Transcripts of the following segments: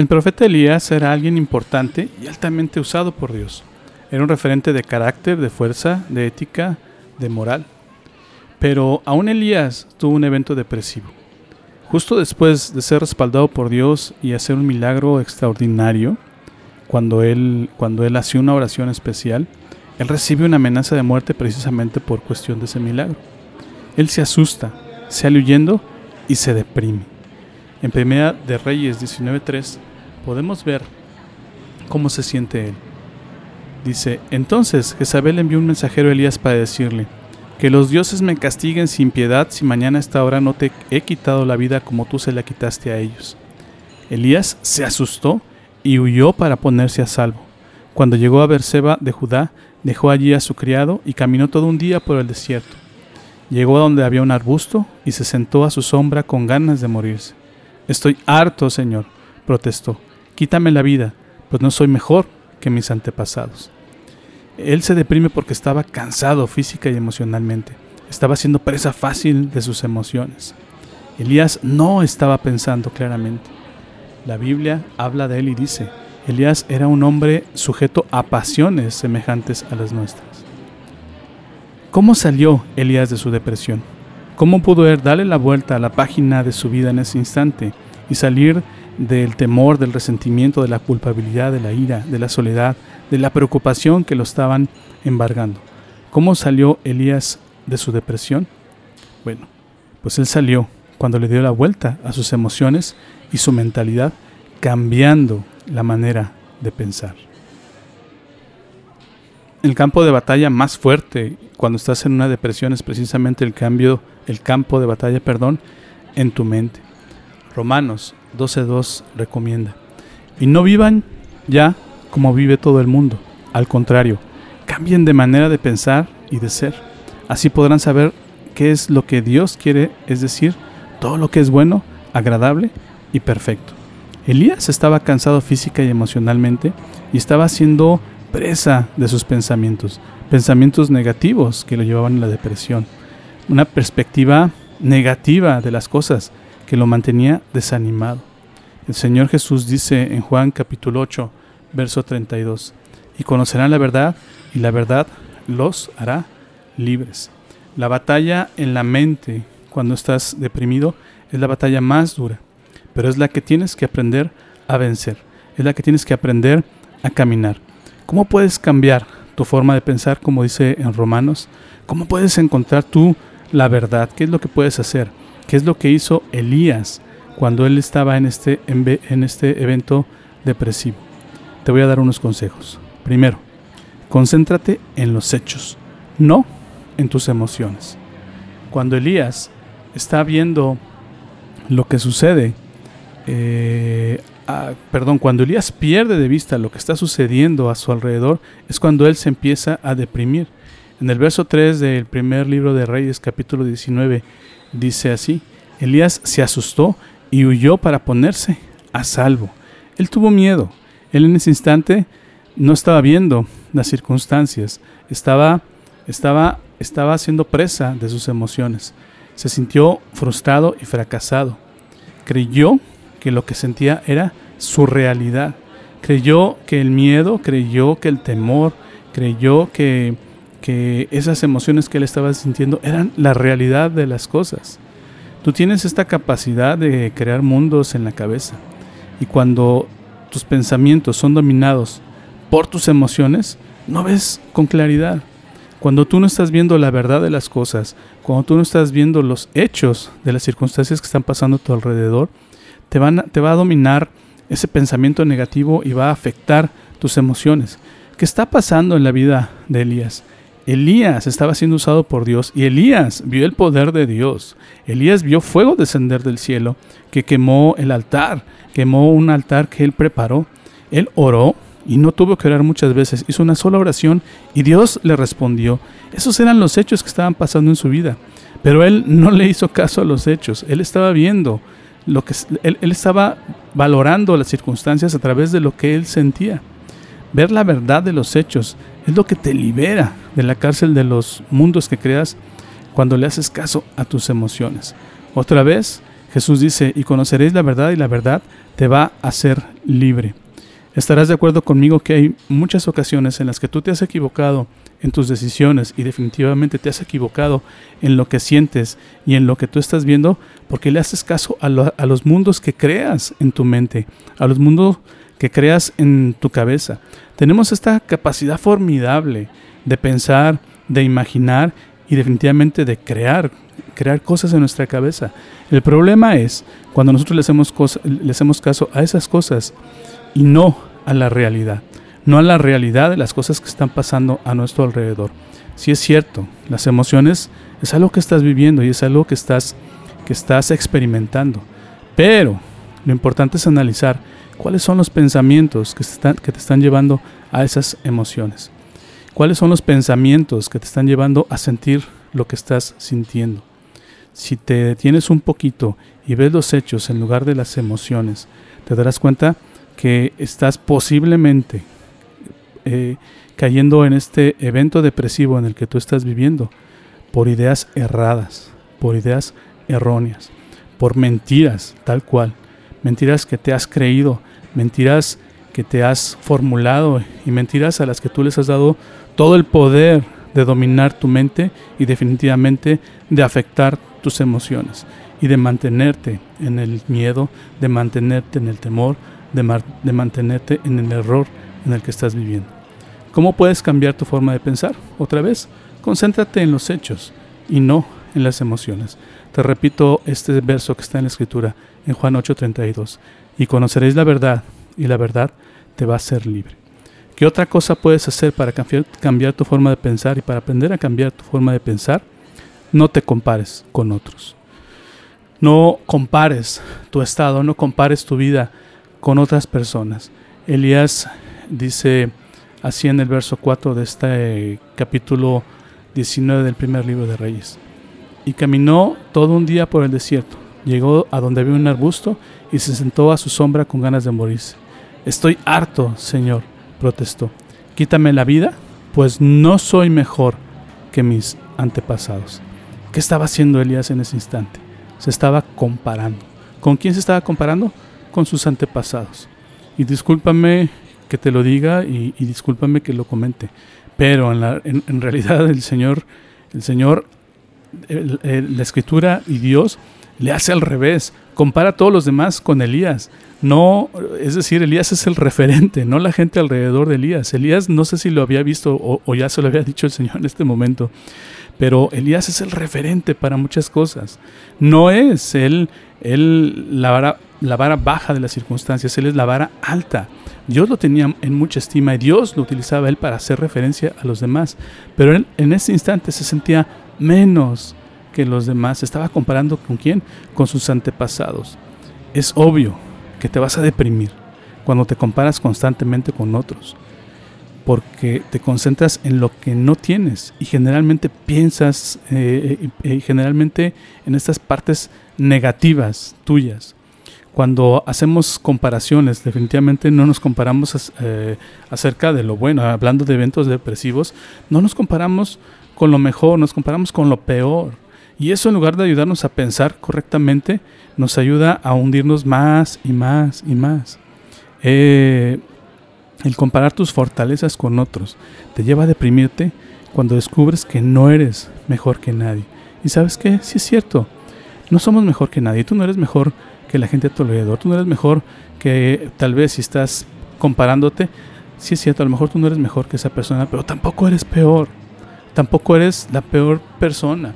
El profeta Elías era alguien importante y altamente usado por Dios. Era un referente de carácter, de fuerza, de ética, de moral. Pero aún Elías tuvo un evento depresivo. Justo después de ser respaldado por Dios y hacer un milagro extraordinario, cuando él, cuando él hacía una oración especial, él recibe una amenaza de muerte precisamente por cuestión de ese milagro. Él se asusta, sale huyendo y se deprime. En Primera de Reyes 19.3 podemos ver cómo se siente él. Dice, entonces Jezabel envió un mensajero a Elías para decirle, que los dioses me castiguen sin piedad si mañana a esta hora no te he quitado la vida como tú se la quitaste a ellos. Elías se asustó y huyó para ponerse a salvo. Cuando llegó a Berseba de Judá, dejó allí a su criado y caminó todo un día por el desierto. Llegó a donde había un arbusto y se sentó a su sombra con ganas de morirse. Estoy harto, Señor, protestó. Quítame la vida, pues no soy mejor que mis antepasados. Él se deprime porque estaba cansado física y emocionalmente. Estaba siendo presa fácil de sus emociones. Elías no estaba pensando claramente. La Biblia habla de él y dice, Elías era un hombre sujeto a pasiones semejantes a las nuestras. ¿Cómo salió Elías de su depresión? ¿Cómo pudo él darle la vuelta a la página de su vida en ese instante y salir del temor, del resentimiento, de la culpabilidad, de la ira, de la soledad, de la preocupación que lo estaban embargando. ¿Cómo salió Elías de su depresión? Bueno, pues él salió cuando le dio la vuelta a sus emociones y su mentalidad, cambiando la manera de pensar. El campo de batalla más fuerte cuando estás en una depresión es precisamente el cambio, el campo de batalla, perdón, en tu mente. Romanos 12.2 recomienda. Y no vivan ya como vive todo el mundo. Al contrario, cambien de manera de pensar y de ser. Así podrán saber qué es lo que Dios quiere, es decir, todo lo que es bueno, agradable y perfecto. Elías estaba cansado física y emocionalmente y estaba siendo presa de sus pensamientos, pensamientos negativos que lo llevaban a la depresión, una perspectiva negativa de las cosas que lo mantenía desanimado. El Señor Jesús dice en Juan capítulo 8, verso 32, y conocerán la verdad y la verdad los hará libres. La batalla en la mente cuando estás deprimido es la batalla más dura, pero es la que tienes que aprender a vencer, es la que tienes que aprender a caminar. ¿Cómo puedes cambiar tu forma de pensar, como dice en Romanos? ¿Cómo puedes encontrar tú la verdad? ¿Qué es lo que puedes hacer? ¿Qué es lo que hizo Elías cuando él estaba en este, en este evento depresivo? Te voy a dar unos consejos. Primero, concéntrate en los hechos, no en tus emociones. Cuando Elías está viendo lo que sucede, eh, perdón, cuando Elías pierde de vista lo que está sucediendo a su alrededor, es cuando él se empieza a deprimir. En el verso 3 del primer libro de Reyes, capítulo 19, Dice así, Elías se asustó y huyó para ponerse a salvo. Él tuvo miedo. Él en ese instante no estaba viendo las circunstancias, estaba, estaba, estaba siendo presa de sus emociones. Se sintió frustrado y fracasado. Creyó que lo que sentía era su realidad. Creyó que el miedo, creyó que el temor, creyó que esas emociones que él estaba sintiendo eran la realidad de las cosas. Tú tienes esta capacidad de crear mundos en la cabeza y cuando tus pensamientos son dominados por tus emociones, no ves con claridad. Cuando tú no estás viendo la verdad de las cosas, cuando tú no estás viendo los hechos de las circunstancias que están pasando a tu alrededor, te, te va a dominar ese pensamiento negativo y va a afectar tus emociones. ¿Qué está pasando en la vida de Elías? Elías estaba siendo usado por Dios y Elías vio el poder de Dios. Elías vio fuego descender del cielo que quemó el altar, quemó un altar que él preparó. Él oró y no tuvo que orar muchas veces, hizo una sola oración y Dios le respondió. Esos eran los hechos que estaban pasando en su vida, pero él no le hizo caso a los hechos, él estaba viendo lo que él, él estaba valorando las circunstancias a través de lo que él sentía. Ver la verdad de los hechos es lo que te libera de la cárcel de los mundos que creas cuando le haces caso a tus emociones. Otra vez, Jesús dice, y conoceréis la verdad y la verdad te va a hacer libre. Estarás de acuerdo conmigo que hay muchas ocasiones en las que tú te has equivocado en tus decisiones y definitivamente te has equivocado en lo que sientes y en lo que tú estás viendo porque le haces caso a, a los mundos que creas en tu mente, a los mundos que creas en tu cabeza. Tenemos esta capacidad formidable de pensar, de imaginar y definitivamente de crear, crear cosas en nuestra cabeza. El problema es cuando nosotros le hacemos, le hacemos caso a esas cosas y no a la realidad, no a la realidad de las cosas que están pasando a nuestro alrededor. Si es cierto, las emociones es algo que estás viviendo y es algo que estás, que estás experimentando, pero lo importante es analizar cuáles son los pensamientos que, te están llevando a esas emociones. ¿Cuáles son los pensamientos que te están llevando a sentir lo que estás sintiendo? Si te detienes un poquito y ves los hechos en lugar de las emociones, te darás cuenta que estás posiblemente eh, cayendo en este evento depresivo en el que tú estás viviendo por ideas erradas, por ideas erróneas, por mentiras tal cual, mentiras que te has creído, mentiras que te has formulado y mentiras a las que tú les has dado todo el poder de dominar tu mente y definitivamente de afectar tus emociones y de mantenerte en el miedo, de mantenerte en el temor, de, mantenerte en el error en el que estás viviendo. ¿Cómo puedes cambiar tu forma de pensar? Otra vez, concéntrate en los hechos y no en las emociones. Te repito este verso que está en la escritura, en Juan 8:32, y conoceréis la verdad, y la verdad te va a hacer libre. ¿Qué otra cosa puedes hacer para cambiar, tu forma de pensar y para aprender a cambiar tu forma de pensar? No te compares con otros. No compares tu estado, no compares tu vida con otras personas. Elías dice así en el verso 4 de este capítulo 19 del primer libro de Reyes. Y caminó todo un día por el desierto. Llegó a donde había un arbusto y se sentó a su sombra con ganas de morirse. Estoy harto, Señor, protestó. Quítame la vida, pues no soy mejor que mis antepasados. ¿Qué estaba haciendo Elías en ese instante? Se estaba comparando. ¿Con quién se estaba comparando? con sus antepasados. Y discúlpame que te lo diga y, discúlpame que lo comente, pero en, en, realidad el Señor, el Señor, la Escritura y Dios le hace al revés, compara a todos los demás con Elías. No, es decir, Elías es el referente, no la gente alrededor de Elías. Elías no sé si lo había visto o, ya se lo había dicho el Señor en este momento, pero Elías es el referente para muchas cosas. No es él, él la vara la vara baja de las circunstancias, Él es la vara alta. Dios lo tenía en mucha estima y Dios lo utilizaba Él para hacer referencia a los demás. Pero él, en ese instante se sentía menos que los demás. Estaba comparando con quién? Con sus antepasados. Es obvio que te vas a deprimir cuando te comparas constantemente con otros. Porque te concentras en lo que no tienes y generalmente piensas, eh, eh, generalmente en estas partes negativas tuyas cuando hacemos comparaciones, definitivamente no nos comparamos eh, acerca de lo bueno, hablando de eventos depresivos, no nos comparamos con lo mejor, nos comparamos con lo peor. Y eso en lugar de ayudarnos a pensar correctamente, nos ayuda a hundirnos más y más y más. Eh, el comparar tus fortalezas con otros te lleva a deprimirte cuando descubres que no eres mejor que nadie. Y sabes qué, sí es cierto, no somos mejor que nadie, tú no eres mejor que la gente a tu alrededor. Tú no eres mejor que tal vez si estás comparándote, sí es cierto, a lo mejor tú no eres mejor que esa persona, pero tampoco eres peor. Tampoco eres la peor persona.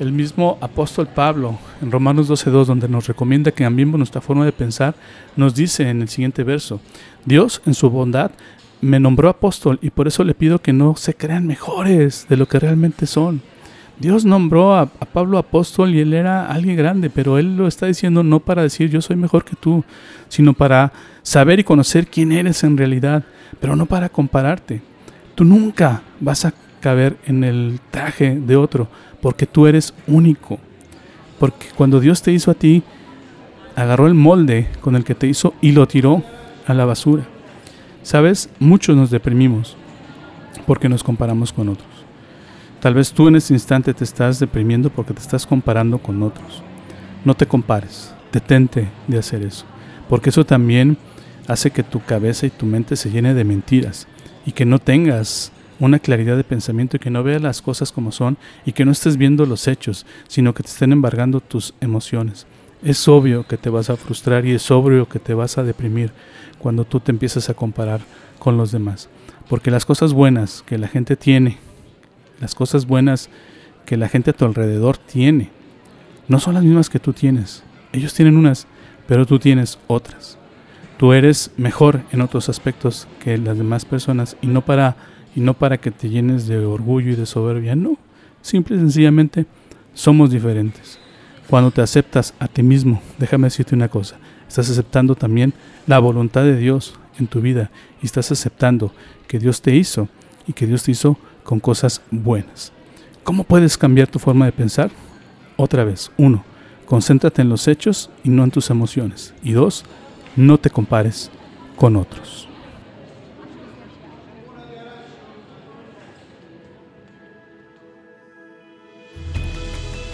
El mismo apóstol Pablo en Romanos 12.2, donde nos recomienda que cambiemos nuestra forma de pensar, nos dice en el siguiente verso, Dios en su bondad me nombró apóstol y por eso le pido que no se crean mejores de lo que realmente son. Dios nombró a, Pablo apóstol y él era alguien grande, pero él lo está diciendo no para decir yo soy mejor que tú, sino para saber y conocer quién eres en realidad, pero no para compararte. Tú nunca vas a caber en el traje de otro, porque tú eres único. Porque cuando Dios te hizo a ti, agarró el molde con el que te hizo y lo tiró a la basura. Sabes, muchos nos deprimimos porque nos comparamos con otros. Tal vez tú en este instante te estás deprimiendo porque te estás comparando con otros. No te compares, detente de hacer eso, porque eso también hace que tu cabeza y tu mente se llene de mentiras y que no tengas una claridad de pensamiento y que no veas las cosas como son y que no estés viendo los hechos, sino que te estén embargando tus emociones. Es obvio que te vas a frustrar y es obvio que te vas a deprimir cuando tú te empiezas a comparar con los demás. Porque las cosas buenas que la gente tiene, las cosas buenas que la gente a tu alrededor tiene, no son las mismas que tú tienes. Ellos tienen unas, pero tú tienes otras. Tú eres mejor en otros aspectos que las demás personas y no para y no para que te llenes de orgullo y de soberbia, no. Simple y sencillamente somos diferentes. Cuando te aceptas a ti mismo, déjame decirte una cosa, estás aceptando también la voluntad de Dios en tu vida y estás aceptando que Dios te hizo y que Dios te hizo con cosas buenas. ¿Cómo puedes cambiar tu forma de pensar? Otra vez, uno, concéntrate en los hechos y no en tus emociones. Y dos, no te compares con otros.